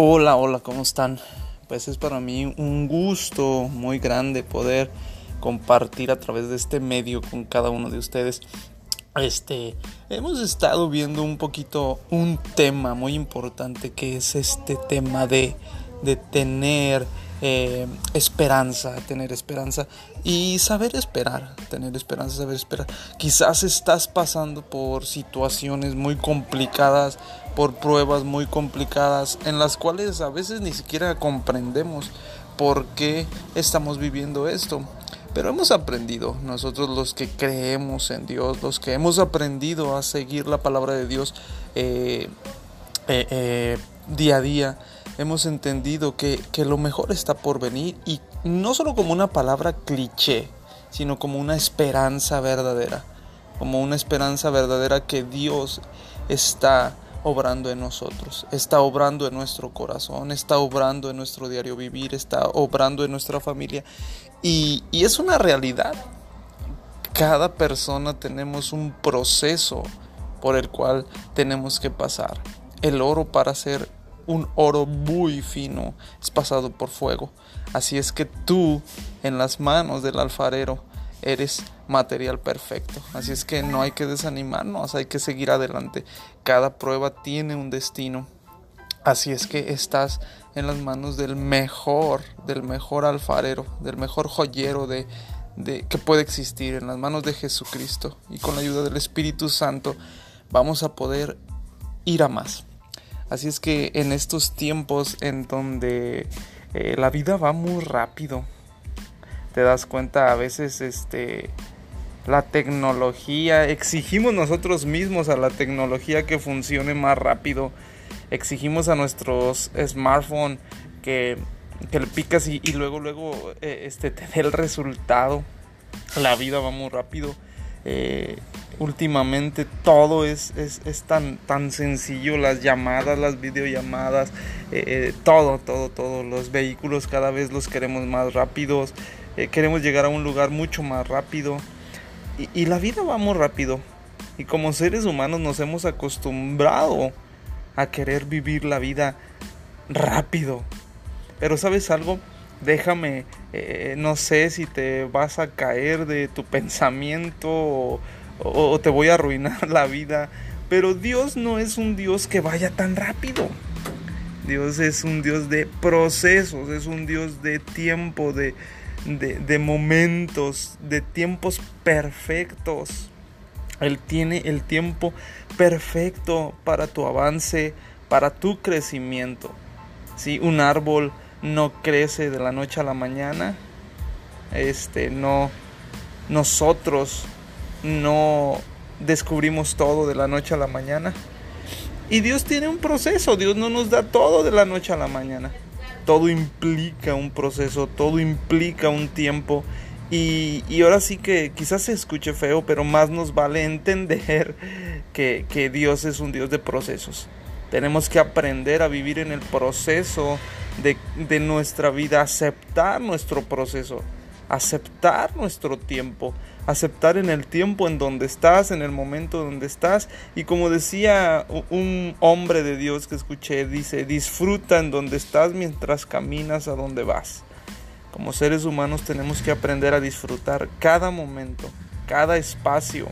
Hola, hola, ¿cómo están? Pues es para mí un gusto muy grande poder compartir a través de este medio con cada uno de ustedes. Este, hemos estado viendo un poquito un tema muy importante que es este tema de, de tener eh, esperanza, tener esperanza y saber esperar, tener esperanza, saber esperar. Quizás estás pasando por situaciones muy complicadas, por pruebas muy complicadas, en las cuales a veces ni siquiera comprendemos por qué estamos viviendo esto. Pero hemos aprendido, nosotros los que creemos en Dios, los que hemos aprendido a seguir la palabra de Dios eh, eh, día a día, hemos entendido que, lo mejor está por venir y no solo como una palabra cliché, sino como una esperanza verdadera, como una esperanza verdadera que Dios está obrando en nosotros, está obrando en nuestro corazón, está obrando en nuestro diario vivir, está obrando en nuestra familia y, y es una realidad. Cada persona tenemos un proceso por el cual tenemos que pasar. El oro para ser un oro muy fino es pasado por fuego. Así es que tú en las manos del alfarero eres material perfecto. Así es que no hay que desanimarnos, hay que seguir adelante. Cada prueba tiene un destino. Así es que estás en las manos del mejor, del mejor alfarero, del mejor joyero de, que puede existir, en las manos de Jesucristo. Y con la ayuda del Espíritu Santo vamos a poder ir a más. Así es que en estos tiempos en donde eh, la vida va muy rápido, te das cuenta a veces este la tecnología, exigimos nosotros mismos a la tecnología que funcione más rápido, exigimos a nuestros smartphones que, que le picas y, luego luego eh, este te dé el resultado. La vida va muy rápido. Eh, últimamente todo es, es, tan, tan sencillo, las llamadas, las videollamadas, eh, eh, todo, todo, todo. Los vehículos cada vez los queremos más rápidos, queremos llegar a un lugar mucho más rápido. Y, y, la vida va muy rápido. Y como seres humanos nos hemos acostumbrado a querer vivir la vida rápido. Pero sabes algo, déjame, eh, no sé si te vas a caer de tu pensamiento o, te voy a arruinar la vida, pero Dios no es un Dios que vaya tan rápido. Dios es un Dios de procesos, es un Dios de tiempo, de, de, momentos, de tiempos perfectos. Él tiene el tiempo perfecto para tu avance, para tu crecimiento. Si un árbol no crece de la noche a la mañana. Este, no, nosotros no descubrimos todo de la noche a la mañana. Y Dios tiene un proceso, Dios no nos da todo de la noche a la mañana. Todo implica un proceso, todo implica un tiempo. Y, y ahora sí que quizás se escuche feo, pero más nos vale entender que, que Dios es un Dios de procesos. Tenemos que aprender a vivir en el proceso de, nuestra vida, aceptar nuestro proceso, aceptar nuestro tiempo, aceptar en el tiempo en donde estás, en el momento donde estás. Y como decía un hombre de Dios que escuché, dice, disfruta en donde estás mientras caminas a donde vas. Como seres humanos tenemos que aprender a disfrutar cada momento, cada espacio,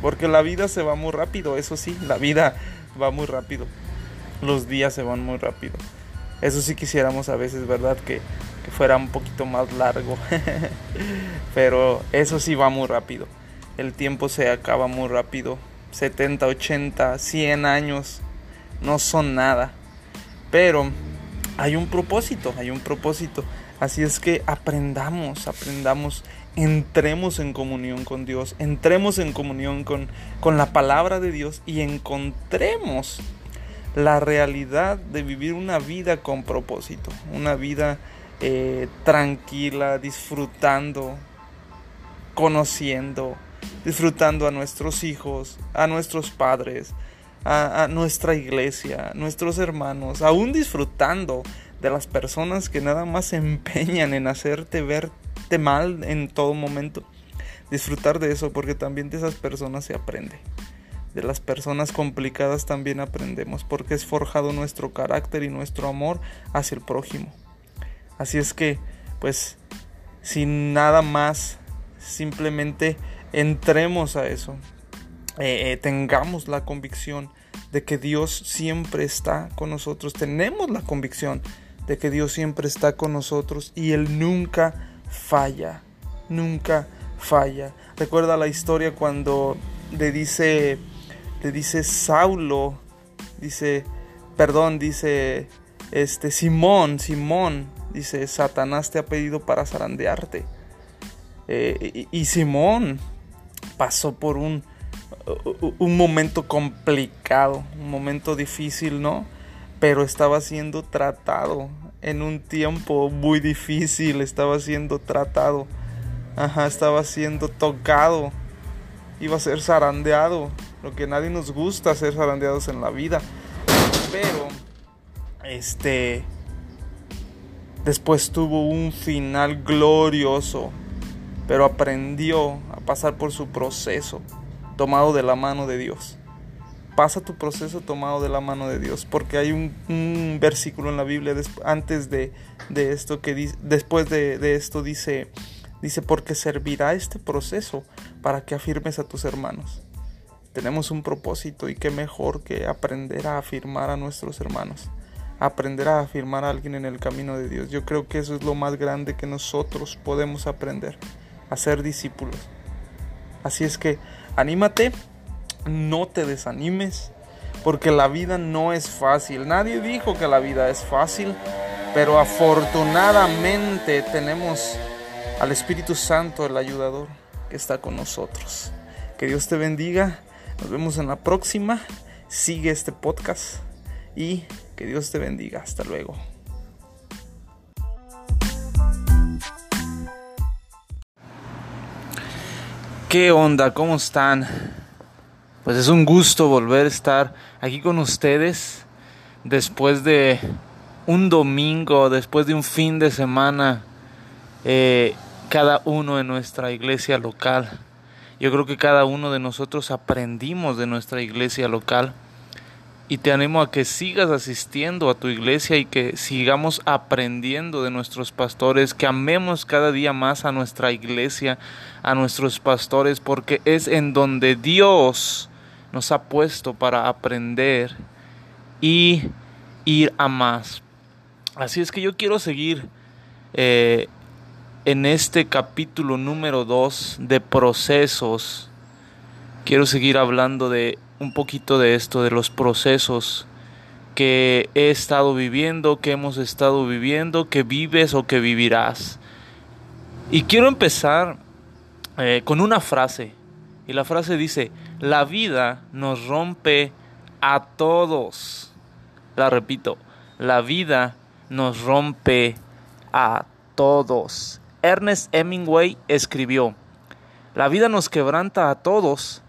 porque la vida se va muy rápido, eso sí, la vida va muy rápido, los días se van muy rápido. Eso sí quisiéramos a veces, ¿verdad? Que, fuera un poquito más largo. Pero eso sí va muy rápido. El tiempo se acaba muy rápido. 70, 80, 100 años no son nada. Pero hay un propósito, hay un propósito. Así es que aprendamos, aprendamos, entremos en comunión con Dios, entremos en comunión con, con la palabra de Dios y encontremos la realidad de vivir una vida con propósito, una vida eh, tranquila, disfrutando, conociendo, disfrutando a nuestros hijos, a nuestros padres, a, a, nuestra iglesia, nuestros hermanos, aún disfrutando de las personas que nada más se empeñan en hacerte verte mal en todo momento. Disfrutar de eso porque también de esas personas se aprende De las personas complicadas también aprendemos porque es forjado nuestro carácter y nuestro amor hacia el prójimo. Así es que, pues, sin nada más, simplemente entremos a eso. Eh, eh, tengamos la convicción de que Dios siempre está con nosotros. Tenemos la convicción de que Dios siempre está con nosotros y Él nunca falla. Nunca falla. Recuerda la historia cuando le dice, le dice Saulo, dice, perdón, dice, este, Simón, Simón, dice, Satanás te ha pedido para zarandearte. Eh, y, Simón pasó por un, un momento complicado, un momento difícil, ¿no? Pero estaba siendo tratado en un tiempo muy difícil, estaba siendo tratado Ajá, estaba siendo tocado. Iba a ser zarandeado. Lo que nadie nos gusta ser zarandeados en la vida. Pero, este. Después tuvo un final glorioso. Pero aprendió a pasar por su proceso. Tomado de la mano de Dios. Pasa tu proceso tomado de la mano de Dios. Porque hay un, versículo en la Biblia antes de, esto que dice. Después de, de esto dice Dice, porque servirá este proceso para que afirmes a tus hermanos. Tenemos un propósito y qué mejor que aprender a afirmar a nuestros hermanos. Aprender a afirmar a alguien en el camino de Dios. Yo creo que eso es lo más grande que nosotros podemos aprender. A ser discípulos. Así es que anímate, no te desanimes, porque la vida no es fácil. Nadie dijo que la vida es fácil, pero afortunadamente tenemos al Espíritu Santo, el ayudador que está con nosotros. Que Dios te bendiga. Nos vemos en la próxima. Sigue este podcast y que Dios te bendiga. Hasta luego. ¿Qué onda? ¿Cómo están? Pues es un gusto volver a estar aquí con ustedes después de un domingo, después de un fin de semana eh, cada uno en nuestra iglesia local. Yo creo que cada uno de nosotros aprendimos de nuestra iglesia local y te animo a que sigas asistiendo a tu iglesia y que sigamos aprendiendo de nuestros pastores, que amemos cada día más a nuestra iglesia, a nuestros pastores, porque es en donde Dios nos ha puesto para aprender y ir a más. Así es que yo quiero seguir eh, en este capítulo número 2 de procesos, quiero seguir hablando de un poquito de esto, de los procesos que he estado viviendo, que hemos estado viviendo, que vives o que vivirás. Y quiero empezar eh, con una frase. Y la frase dice, la vida nos rompe a todos. La repito, la vida nos rompe a todos. Ernest Hemingway escribió, La vida nos quebranta a todos,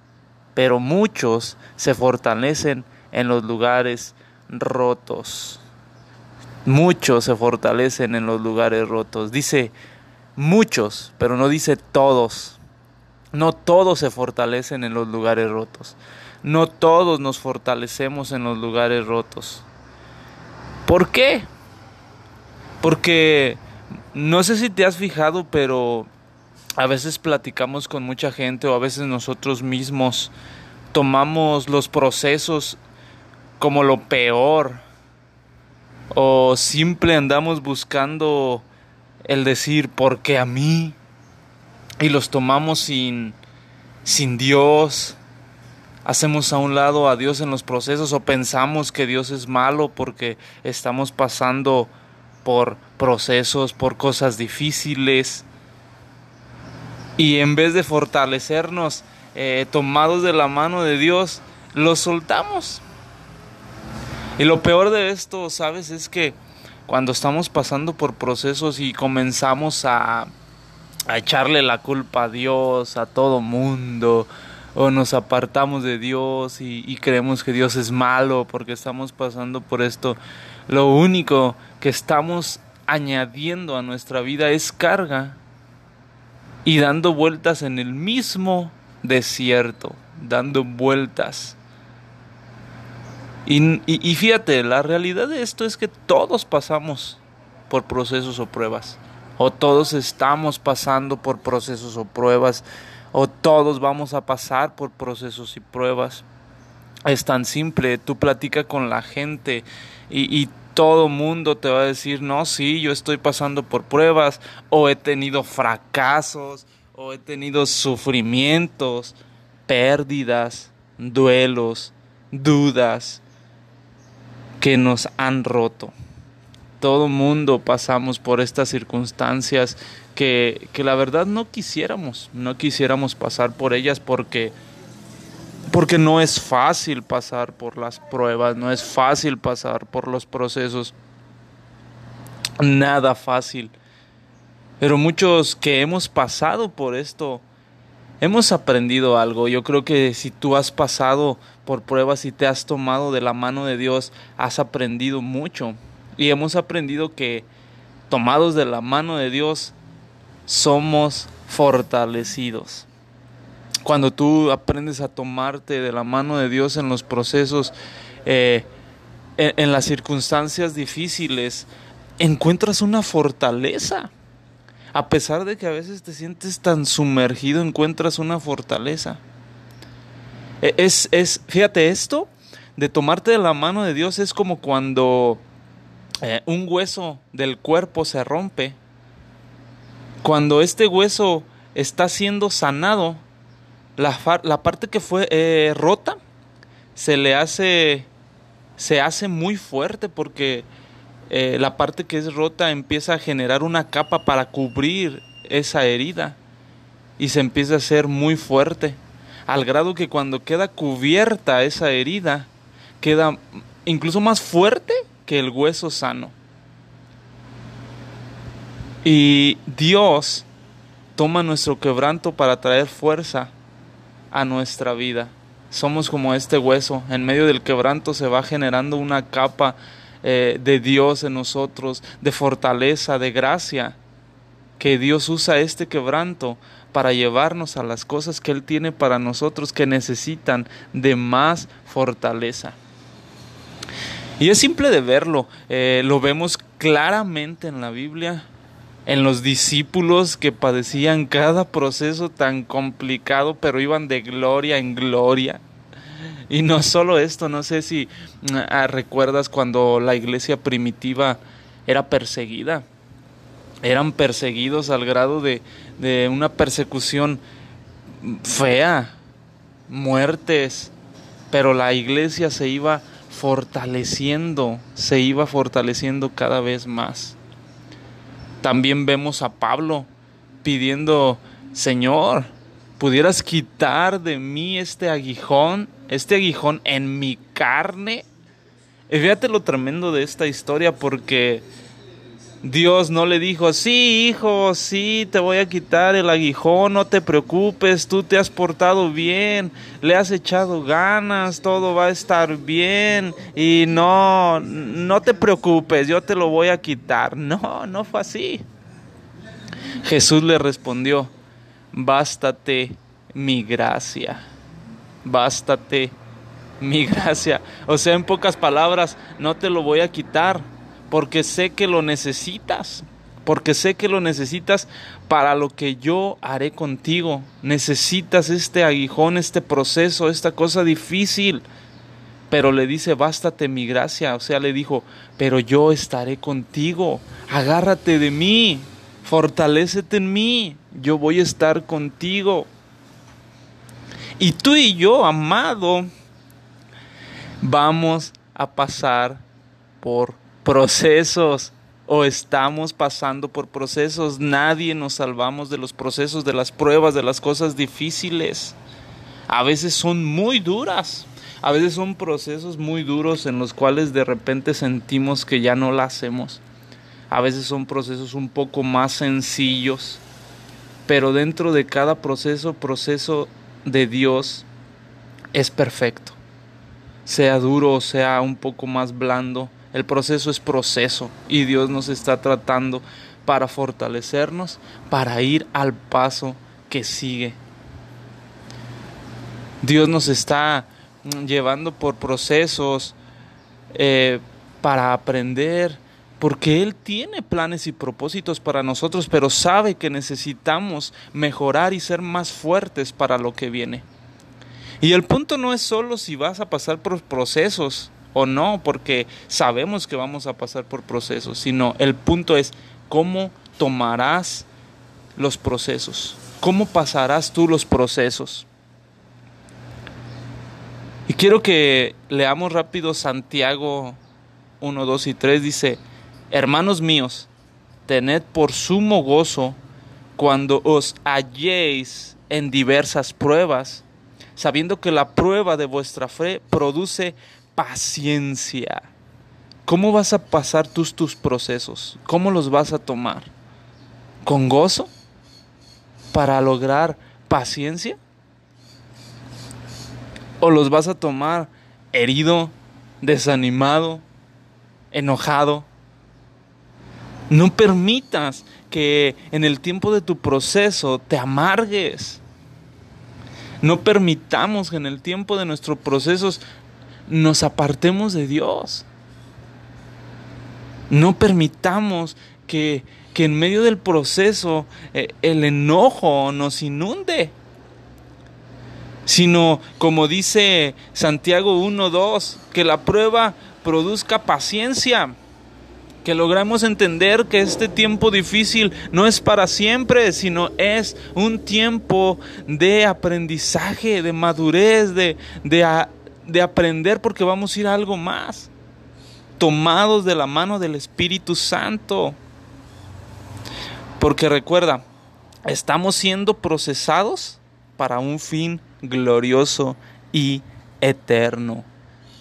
pero muchos se fortalecen en los lugares rotos. Muchos se fortalecen en los lugares rotos. Dice muchos, pero no dice todos. No todos se fortalecen en los lugares rotos. No todos nos fortalecemos en los lugares rotos. ¿Por qué? Porque no sé si te has fijado, pero a veces platicamos con mucha gente o a veces nosotros mismos tomamos los procesos como lo peor o simple andamos buscando el decir ¿por qué a mí? y los tomamos sin sin Dios. Hacemos a un lado a Dios en los procesos o pensamos que Dios es malo porque estamos pasando por procesos, por cosas difíciles. Y en vez de fortalecernos eh, tomados de la mano de Dios, los soltamos. Y lo peor de esto, ¿sabes? Es que cuando estamos pasando por procesos y comenzamos a, a echarle la culpa a Dios, a todo mundo, o nos apartamos de Dios y, creemos que Dios es malo porque estamos pasando por esto, lo único que estamos añadiendo a nuestra vida es carga y dando vueltas en el mismo desierto, dando vueltas Y, fíjate, la realidad de esto es que todos pasamos por procesos o pruebas. O todos estamos pasando por procesos o pruebas. O todos vamos a pasar por procesos y pruebas. Es tan simple. Tú platica con la gente y, y todo mundo te va a decir, no, sí, yo estoy pasando por pruebas. O he tenido fracasos. O he tenido sufrimientos, pérdidas, duelos, dudas que nos han roto. Todo mundo pasamos por estas circunstancias que, que la verdad no quisiéramos, no quisiéramos pasar por ellas porque porque no es fácil pasar por las pruebas, no es fácil pasar por los procesos, nada fácil. Pero muchos que hemos pasado por esto, hemos aprendido algo. Yo creo que si tú has pasado por pruebas y te has tomado de la mano de Dios, has aprendido mucho. Y hemos aprendido que tomados de la mano de Dios, somos fortalecidos. Cuando tú aprendes a tomarte de la mano de Dios en los procesos, eh, en las circunstancias difíciles, encuentras una fortaleza a pesar de que a veces te sientes tan sumergido, encuentras una fortaleza. E, es, es, fíjate, esto de tomarte de la mano de Dios es como cuando eh, un hueso del cuerpo se rompe. Cuando este hueso está siendo sanado, la, la parte que fue eh, rota se le hace, se hace muy fuerte porque eh, la parte que es rota empieza a generar una capa para cubrir esa herida y se empieza a hacer muy fuerte, al grado que cuando queda cubierta esa herida, queda incluso más fuerte que el hueso sano. Y Dios toma nuestro quebranto para traer fuerza a nuestra vida. Somos como este hueso, en medio del quebranto se va generando una capa eh, de Dios en nosotros, de fortaleza, de gracia, que Dios usa este quebranto para llevarnos a las cosas que Él tiene para nosotros que necesitan de más fortaleza. Y es simple de verlo, eh, lo vemos claramente en la Biblia, en los discípulos que padecían cada proceso tan complicado, pero iban de gloria en gloria. Y no solo esto, no sé si ah, recuerdas cuando la iglesia primitiva era perseguida. Eran perseguidos al grado de, de una persecución fea, muertes, pero la iglesia se iba fortaleciendo, se iba fortaleciendo cada vez más. También vemos a Pablo pidiendo, Señor, pudieras quitar de mí este aguijón, este aguijón en mi carne. Y fíjate lo tremendo de esta historia porque Dios no le dijo, sí, hijo, sí, te voy a quitar el aguijón, no te preocupes, tú te has portado bien, le has echado ganas, todo va a estar bien y no, no te preocupes, yo te lo voy a quitar. No, no fue así. Jesús le respondió, bástate mi gracia, bástate mi gracia. O sea, en pocas palabras, no te lo voy a quitar porque sé que lo necesitas, porque sé que lo necesitas para lo que yo haré contigo. Necesitas este aguijón, este proceso, esta cosa difícil. Pero le dice, bástate mi gracia. O sea, le dijo, pero yo estaré contigo. Agárrate de mí fortalécete en mí, yo voy a estar contigo. Y tú y yo, amado, vamos a pasar por procesos o estamos pasando por procesos. Nadie nos salvamos de los procesos, de las pruebas, de las cosas difíciles. A veces son muy duras. A veces son procesos muy duros en los cuales de repente sentimos que ya no la hacemos. A veces son procesos un poco más sencillos, pero dentro de cada proceso, proceso de Dios es perfecto. Sea duro o sea un poco más blando, el proceso es proceso y Dios nos está tratando para fortalecernos, para ir al paso que sigue. Dios nos está llevando por procesos eh, para aprender, porque Él tiene planes y propósitos para nosotros, pero sabe que necesitamos mejorar y ser más fuertes para lo que viene. Y el punto no es solo si vas a pasar por procesos o no, porque sabemos que vamos a pasar por procesos, sino el punto es cómo tomarás los procesos, cómo pasarás tú los procesos. Y quiero que leamos rápido Santiago 1, 2 y 3. Dice, hermanos míos, tened por sumo gozo cuando os halléis en diversas pruebas, sabiendo que la prueba de vuestra fe produce paciencia. ¿Cómo vas a pasar tus, tus procesos? ¿Cómo los vas a tomar? ¿Con gozo? ¿Para lograr paciencia? ¿O los vas a tomar herido, desanimado, enojado? No permitas que en el tiempo de tu proceso te amargues. No permitamos que en el tiempo de nuestros procesos nos apartemos de Dios. No permitamos que, en medio del proceso eh, el enojo nos inunde. Sino, como dice Santiago 1.2, que la prueba produzca paciencia que logramos entender que este tiempo difícil no es para siempre, sino es un tiempo de aprendizaje, de madurez, de, de, de aprender porque vamos a ir a algo más, tomados de la mano del Espíritu Santo. Porque recuerda, estamos siendo procesados para un fin glorioso y eterno.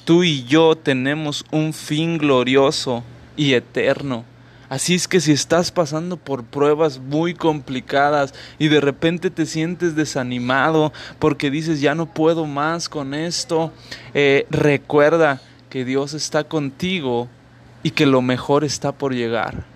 Tú y yo tenemos un fin glorioso y eterno. Así es que si estás pasando por pruebas muy complicadas y de repente te sientes desanimado porque dices ya no puedo más con esto, eh, recuerda que Dios está contigo y que lo mejor está por llegar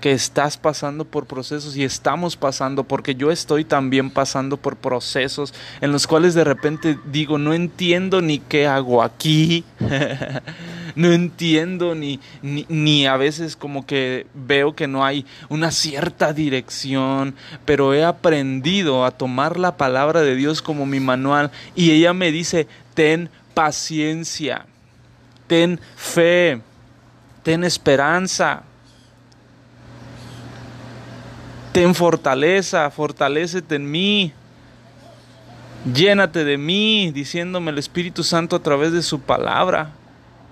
que estás pasando por procesos y estamos pasando, porque yo estoy también pasando por procesos en los cuales de repente digo, no entiendo ni qué hago aquí, no entiendo ni, ni, ni, a veces como que veo que no hay una cierta dirección, pero he aprendido a tomar la palabra de Dios como mi manual y ella me dice, ten paciencia, ten fe, ten esperanza ten fortaleza, fortalecete en mí, llénate de mí, diciéndome el Espíritu Santo a través de su palabra.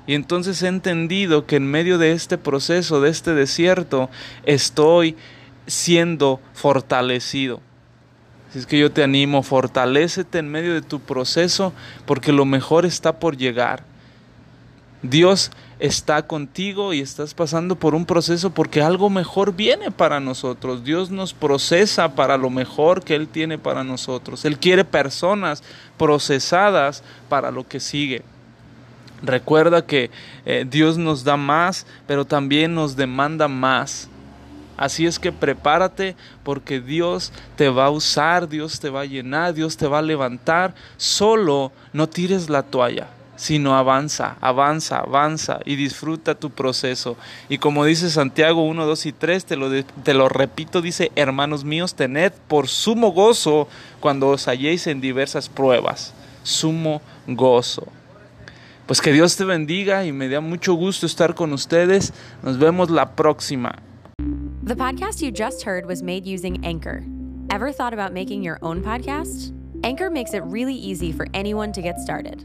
Y entonces he entendido que en medio de este proceso, de este desierto, estoy siendo fortalecido. Así es que yo te animo, fortalécete en medio de tu proceso porque lo mejor está por llegar. Dios está contigo y estás pasando por un proceso porque algo mejor viene para nosotros. Dios nos procesa para lo mejor que Él tiene para nosotros. Él quiere personas procesadas para lo que sigue. Recuerda que eh, Dios nos da más, pero también nos demanda más. Así es que prepárate porque Dios te va a usar, Dios te va a llenar, Dios te va a levantar. Solo no tires la toalla sino avanza, avanza, avanza y disfruta tu proceso. Y como dice Santiago 1, 2 y 3, te lo, te lo repito, dice, hermanos míos, tened por sumo gozo cuando os halléis en diversas pruebas. Sumo gozo. Pues que Dios te bendiga y me da mucho gusto estar con ustedes. Nos vemos la próxima. The podcast you just heard was made using Anchor. Ever thought about making your own podcast? Anchor makes it really easy for anyone to get started.